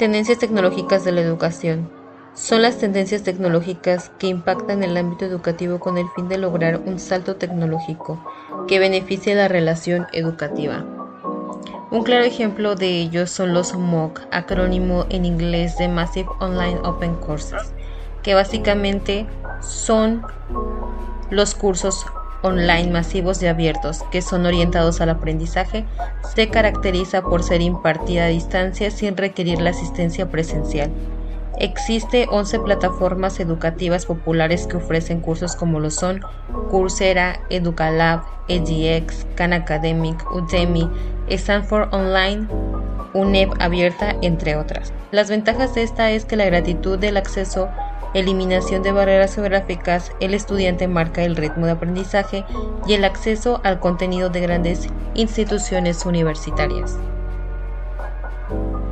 Tendencias tecnológicas de la educación. Son las tendencias tecnológicas que impactan el ámbito educativo con el fin de lograr un salto tecnológico que beneficie la relación educativa. Un claro ejemplo de ello son los MOOC, acrónimo en inglés de Massive Online Open Courses, que básicamente son los cursos online masivos y abiertos que son orientados al aprendizaje se caracteriza por ser impartida a distancia sin requerir la asistencia presencial. Existe 11 plataformas educativas populares que ofrecen cursos como lo son Coursera, Educalab, EdX, Khan Academic, Udemy, Stanford Online, UNEP abierta, entre otras. Las ventajas de esta es que la gratitud del acceso eliminación de barreras geográficas, el estudiante marca el ritmo de aprendizaje y el acceso al contenido de grandes instituciones universitarias.